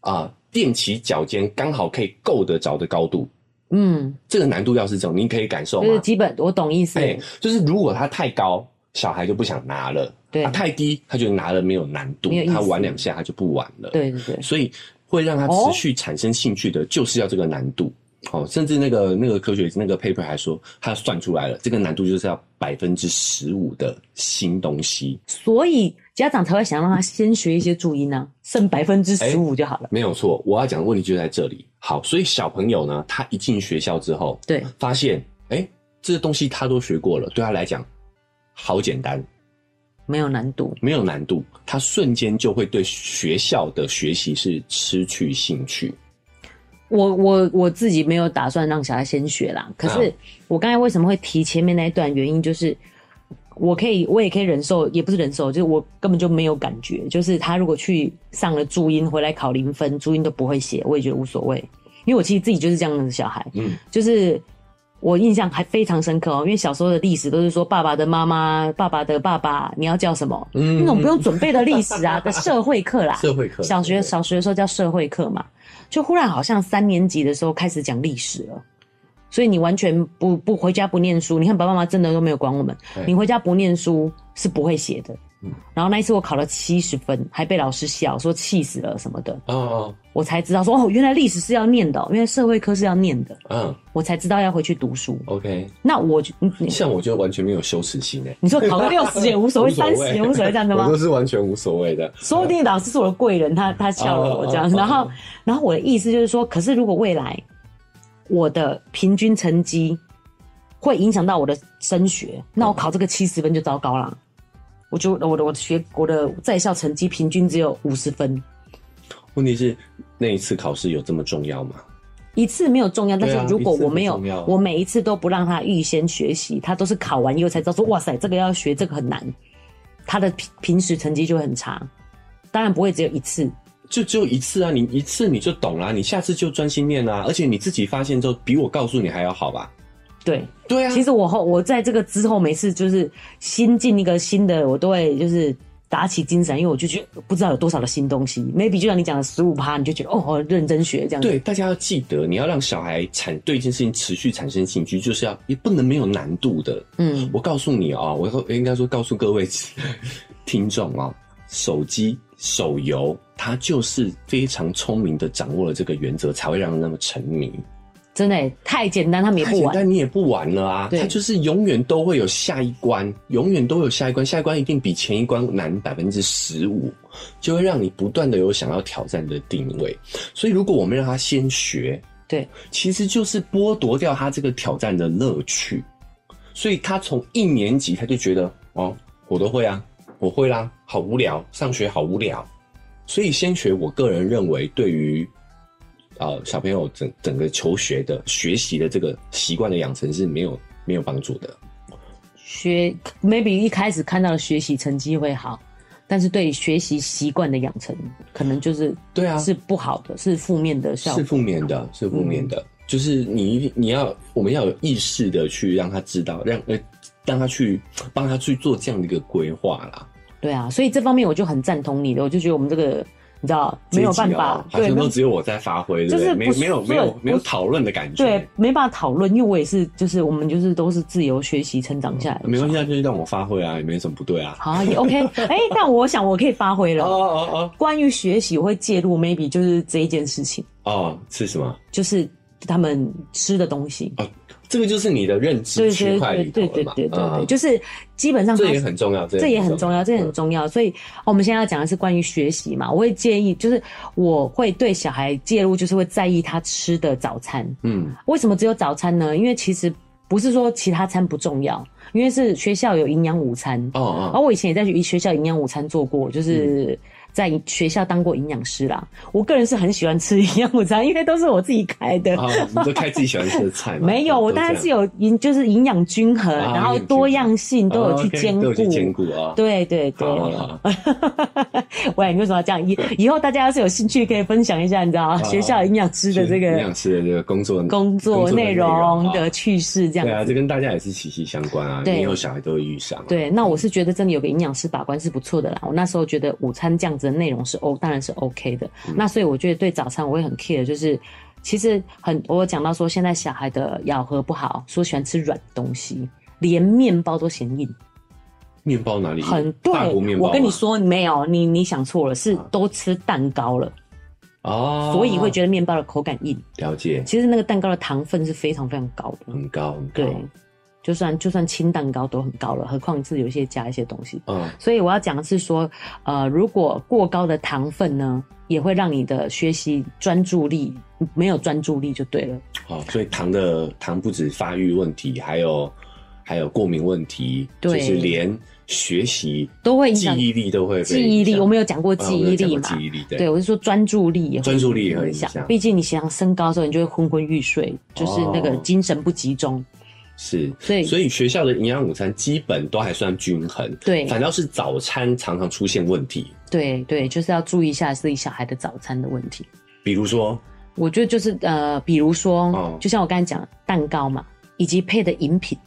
Speaker 2: 啊踮起脚尖刚好可以够得着的高度。嗯，这个难度要是这种，您可以感受吗？
Speaker 1: 就是基本，我懂意思。
Speaker 2: 哎，就是如果它太高，小孩就不想拿了；对，它太低，他就拿了没有难度，他玩两下他就不玩了。
Speaker 1: 对对对，
Speaker 2: 所以会让他持续产生兴趣的，就是要这个难度。哦，甚至那个那个科学那个 paper 还说，他算出来了，这个难度就是要百分之十五的新东西。
Speaker 1: 所以。家长才会想让他先学一些注音呢、啊，剩百分之十五就好了。
Speaker 2: 没有错，我要讲的问题就在这里。好，所以小朋友呢，他一进学校之后，
Speaker 1: 对，
Speaker 2: 发现哎，这些东西他都学过了，对他来讲好简单，
Speaker 1: 没有难度，
Speaker 2: 没有难度，他瞬间就会对学校的学习是失去兴趣。
Speaker 1: 我我我自己没有打算让小孩先学啦，可是我刚才为什么会提前面那一段原因就是。我可以，我也可以忍受，也不是忍受，就是我根本就没有感觉。就是他如果去上了注音，回来考零分，注音都不会写，我也觉得无所谓。因为我其实自己就是这样的小孩，嗯，就是我印象还非常深刻哦。因为小时候的历史都是说爸爸的妈妈、爸爸的爸爸，你要叫什么？嗯，那种不用准备的历史啊的社会课啦，
Speaker 2: 社会课，
Speaker 1: 小学小学的时候叫社会课嘛，就忽然好像三年级的时候开始讲历史了。所以你完全不不回家不念书，你看爸爸妈妈真的都没有管我们。你回家不念书是不会写的。然后那一次我考了七十分，还被老师笑说气死了什么的。哦哦，我才知道说哦，原来历史是要念的，原来社会科是要念的。嗯，我才知道要回去读书。
Speaker 2: OK，
Speaker 1: 那我就
Speaker 2: 像我就完全没有羞耻心哎。
Speaker 1: 你说考个六十也无所谓，三十也无所谓这样的吗？
Speaker 2: 我都是完全无所谓的。
Speaker 1: 说不定老师是我的贵人，他他笑了我这样。然后然后我的意思就是说，可是如果未来。我的平均成绩会影响到我的升学，那我考这个七十分就糟糕了。我就我的我的学我的在校成绩平均只有五十分。
Speaker 2: 问题是那一次考试有这么重要吗？
Speaker 1: 一次没有重要，但是如果我没有，我每一次都不让他预先学习，他都是考完以后才知道说，哇塞，这个要学，这个很难，他的平平时成绩就很差。当然不会只有一次。
Speaker 2: 就只有一次啊！你一次你就懂啦，你下次就专心念啊！而且你自己发现之后，比我告诉你还要好吧？
Speaker 1: 对
Speaker 2: 对啊！
Speaker 1: 其实我后我在这个之后，每次就是新进一个新的，我都会就是打起精神，因为我就觉得不知道有多少的新东西。maybe 就像你讲的十五趴，你就觉得哦，认真学这样子。
Speaker 2: 对，大家要记得，你要让小孩产对一件事情持续产生兴趣，就是要也不能没有难度的。嗯，我告诉你啊、喔，我应该说告诉各位听众啊，手机。手游，它就是非常聪明的掌握了这个原则，才会让人那么沉迷。
Speaker 1: 真的太简单，他们也不玩，
Speaker 2: 但你也不玩了啊！他就是永远都会有下一关，永远都有下一关，下一关一定比前一关难百分之十五，就会让你不断的有想要挑战的定位。所以，如果我们让他先学，
Speaker 1: 对，
Speaker 2: 其实就是剥夺掉他这个挑战的乐趣。所以他从一年级他就觉得，哦，我都会啊。我会啦，好无聊，上学好无聊，所以先学。我个人认为，对于呃小朋友整整个求学的学习的这个习惯的养成是没有没有帮助的。
Speaker 1: 学 maybe 一开始看到的学习成绩会好，但是对学习习惯的养成，可能就是对啊是不好的，是负面的效果，
Speaker 2: 是负面的，是负面的。嗯、就是你你要我们要有意识的去让他知道，让呃让他去帮他去做这样的一个规划啦。
Speaker 1: 对啊，所以这方面我就很赞同你的，我就觉得我们这个你知道没有办法，
Speaker 2: 哦、好像都只有我在发挥，就是没没有没有没有讨论的感觉，
Speaker 1: 对，没办法讨论，因为我也是，就是我们就是都是自由学习成长下来的，
Speaker 2: 没关系，就是让我发挥啊，也没什么不对啊，
Speaker 1: 好也 OK，哎、欸，但我想我可以发挥了，哦哦哦，关于学习我会介入，maybe 就是这一件事情，
Speaker 2: 哦，是什么？
Speaker 1: 就是他们吃的东西。哦，
Speaker 2: 这个就是你的认知区块里头了嘛？对对对对对对，就是基本上
Speaker 1: 这
Speaker 2: 也很重要，
Speaker 1: 这也很重要，这也很重要。所以我们现在要讲的是关于学习嘛，我会建议，就是我会对小孩介入，就是会在意他吃的早餐。嗯，为什么只有早餐呢？因为其实不是说其他餐不重要。因为是学校有营养午餐哦哦，而我以前也在学校营养午餐做过，就是。在学校当过营养师啦，我个人是很喜欢吃营养午餐，因为都是我自己开的。
Speaker 2: 啊，你都开自己喜欢吃的菜吗？
Speaker 1: 没有，我当然是有营，就是营养均衡，然后多样性都有去兼顾。
Speaker 2: 都有兼顾啊！
Speaker 1: 对对对。喂，你为什么要这样？以以后大家要是有兴趣，可以分享一下，你知道吗？学校营养师的这个
Speaker 2: 营养师的这个工作
Speaker 1: 工作内容的趣事，这样。
Speaker 2: 对啊，这跟大家也是息息相关啊。对，以后小孩都会遇上。
Speaker 1: 对，那我是觉得真的有个营养师把关是不错的啦。我那时候觉得午餐这样子。的内容是 O，当然是 OK 的。嗯、那所以我觉得对早餐我会很 care，就是其实很我讲到说现在小孩的咬合不好，说喜欢吃软东西，连面包都嫌硬。
Speaker 2: 面包哪里
Speaker 1: 很对？我跟你说没有，你你想错了，是都吃蛋糕了哦，所以会觉得面包的口感硬。
Speaker 2: 了解，
Speaker 1: 其实那个蛋糕的糖分是非常非常高的，
Speaker 2: 很高，很高。
Speaker 1: 对。就算就算轻蛋糕都很高了，何况是有一些加一些东西。嗯，所以我要讲的是说，呃，如果过高的糖分呢，也会让你的学习专注力没有专注力就对了。
Speaker 2: 哦，所以糖的糖不止发育问题，还有还有过敏问题，就是连学习
Speaker 1: 都会
Speaker 2: 记忆力都会。
Speaker 1: 记忆力我们有讲过记忆力嘛？记忆力对，对我是说专注力也会
Speaker 2: 专注力也会影响。
Speaker 1: 毕竟你想升高的时候，你就会昏昏欲睡，就是那个精神不集中。
Speaker 2: 是，所以所以学校的营养午餐基本都还算均衡，对，反倒是早餐常常出现问题。
Speaker 1: 对对，就是要注意一下自己小孩的早餐的问题。
Speaker 2: 比如说，
Speaker 1: 我觉得就是呃，比如说，哦，就像我刚才讲蛋糕嘛，以及配的饮品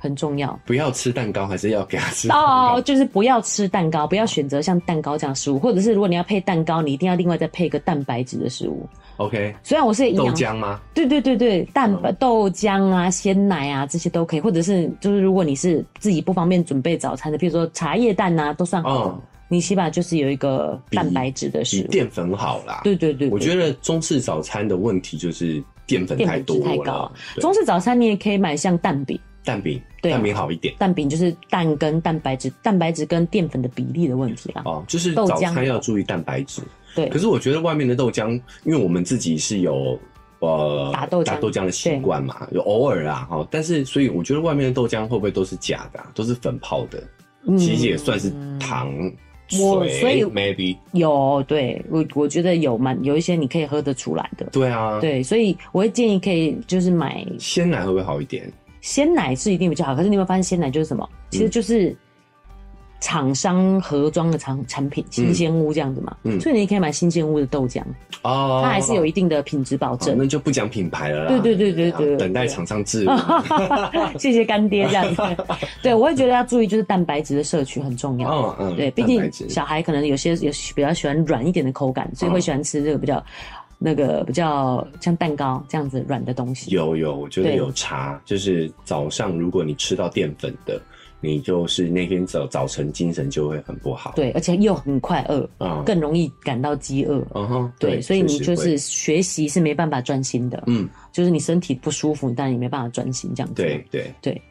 Speaker 1: 很重要。
Speaker 2: 不要吃蛋糕，还是要给他吃
Speaker 1: 哦，就是不要吃蛋糕，不要选择像蛋糕这样食物，或者是如果你要配蛋糕，你一定要另外再配一个蛋白质的食物。
Speaker 2: OK，
Speaker 1: 虽然我是
Speaker 2: 豆浆吗？
Speaker 1: 对对对对，蛋白、豆浆啊、鲜奶啊这些都可以，或者是就是如果你是自己不方便准备早餐的，比如说茶叶蛋啊，都算好。嗯，你起码就是有一个蛋白质的食物，
Speaker 2: 淀粉好啦。
Speaker 1: 对对对，
Speaker 2: 我觉得中式早餐的问题就是淀粉太多
Speaker 1: 太高。中式早餐你也可以买像蛋饼，
Speaker 2: 蛋饼，蛋饼好一点。
Speaker 1: 蛋饼就是蛋跟蛋白质、蛋白质跟淀粉的比例的问题啦。
Speaker 2: 哦，就是早餐要注意蛋白质。对，可是我觉得外面的豆浆，因为我们自己是有呃
Speaker 1: 打豆浆打
Speaker 2: 豆浆的习惯嘛，有偶尔啊哈，但是所以我觉得外面的豆浆会不会都是假的，啊，都是粉泡的，嗯、其实也算是糖
Speaker 1: 我
Speaker 2: 水，
Speaker 1: 所以
Speaker 2: maybe
Speaker 1: 有对。我我觉得有蛮有一些你可以喝得出来的，
Speaker 2: 对啊，
Speaker 1: 对，所以我会建议可以就是买
Speaker 2: 鲜奶会不会好一点？
Speaker 1: 鲜奶是一定比较好，可是你有没有发现鲜奶就是什么？其实就是。嗯厂商盒装的产产品，新鲜屋这样子嘛，嗯，所以你可以买新鲜屋的豆浆哦，它还是有一定的品质保证，
Speaker 2: 那就不讲品牌了啦，
Speaker 1: 对对对对对，
Speaker 2: 等待厂商置入，
Speaker 1: 谢谢干爹这样。子，对，我会觉得要注意就是蛋白质的摄取很重要，嗯嗯，对，毕竟小孩可能有些有比较喜欢软一点的口感，所以会喜欢吃这个比较那个比较像蛋糕这样子软的东西，
Speaker 2: 有有，我觉得有差，就是早上如果你吃到淀粉的。你就是那天早早晨精神就会很不好，
Speaker 1: 对，而且又很快饿，嗯，更容易感到饥饿，嗯哼，对，所以你就是学习是没办法专心的，嗯，就是你身体不舒服，但也没办法专心这样子，
Speaker 2: 对对。
Speaker 1: 对，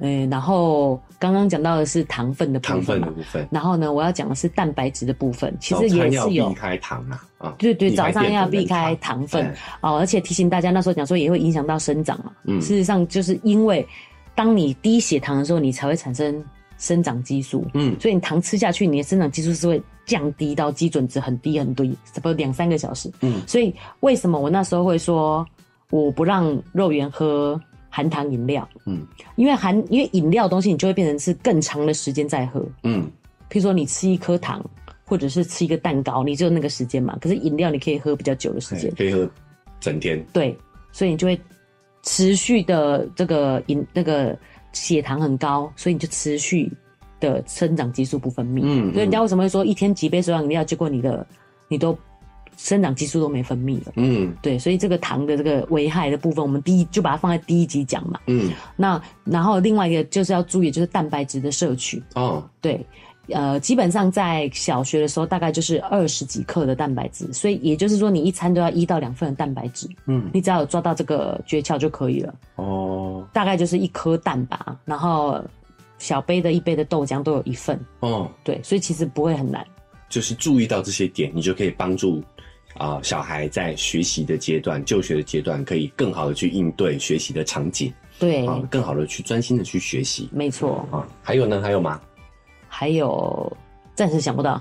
Speaker 1: 嗯，然后刚刚讲到的是糖分的部分，
Speaker 2: 糖分的部分，
Speaker 1: 然后呢，我要讲的是蛋白质的部分，其实也是有。
Speaker 2: 避开糖啊，啊，
Speaker 1: 对对，早上要避开糖分。哦，而且提醒大家那时候讲说也会影响到生长嘛，嗯，事实上就是因为。当你低血糖的时候，你才会产生生长激素。嗯，所以你糖吃下去，你的生长激素是会降低到基准值很低很低，差不多两三个小时。嗯，所以为什么我那时候会说我不让肉圆喝含糖饮料？嗯，因为含因为饮料的东西，你就会变成是更长的时间在喝。嗯，譬如说你吃一颗糖，或者是吃一个蛋糕，你只有那个时间嘛。可是饮料你可以喝比较久的时间，
Speaker 2: 可以喝整天。
Speaker 1: 对，所以你就会。持续的这个饮那个血糖很高，所以你就持续的生长激素不分泌。嗯，所以人家为什么会说一天几杯手摇饮料，结果你的你都生长激素都没分泌了？嗯，对，所以这个糖的这个危害的部分，我们第一就把它放在第一集讲嘛。嗯，那然后另外一个就是要注意，就是蛋白质的摄取。哦，对，呃，基本上在小学的时候，大概就是二十几克的蛋白质，所以也就是说，你一餐都要一到两份的蛋白质。嗯，你只要有抓到这个诀窍就可以了。哦，大概就是一颗蛋吧，然后小杯的一杯的豆浆都有一份。哦，对，所以其实不会很难。
Speaker 2: 就是注意到这些点，你就可以帮助啊、呃、小孩在学习的阶段、就学的阶段，可以更好的去应对学习的场景。
Speaker 1: 对，
Speaker 2: 啊，更好的去专心的去学习。
Speaker 1: 没错。
Speaker 2: 啊，还有呢？还有吗？
Speaker 1: 还有。暂时想不到。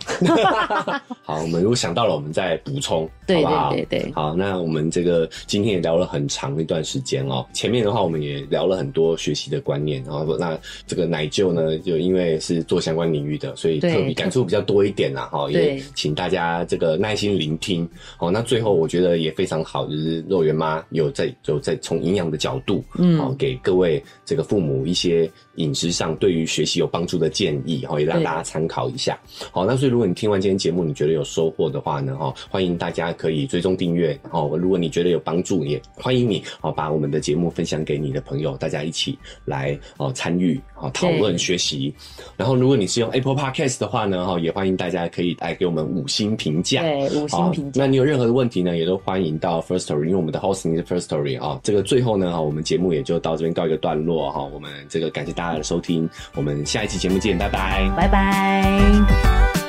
Speaker 2: 好，我们如果想到了，我们再补充，
Speaker 1: 对对对对，
Speaker 2: 好那我们这个今天也聊了很长一段时间哦。前面的话，我们也聊了很多学习的观念，然后那这个奶舅呢，就因为是做相关领域的，所以特别感触比较多一点啦。哈，也请大家这个耐心聆听。好，那最后我觉得也非常好，就是肉圆妈有在有在从营养的角度，嗯，好，给各位这个父母一些饮食上对于学习有帮助的建议，好，也让大家参考一下。好，那所以如果你听完今天节目，你觉得有收获的话呢，哈，欢迎大家可以追踪订阅。哦，如果你觉得有帮助，也欢迎你哦，把我们的节目分享给你的朋友，大家一起来哦参与哦讨论学习。然后，如果你是用 Apple Podcast 的话呢，哈，也欢迎大家可以来给我们五星评价。
Speaker 1: 对，五星评价。
Speaker 2: 那你有任何的问题呢，也都欢迎到 First Story，因为我们的 hosting 是 First Story 啊。这个最后呢，哈，我们节目也就到这边告一个段落哈。我们这个感谢大家的收听，我们下一期节目见，拜拜，
Speaker 1: 拜拜。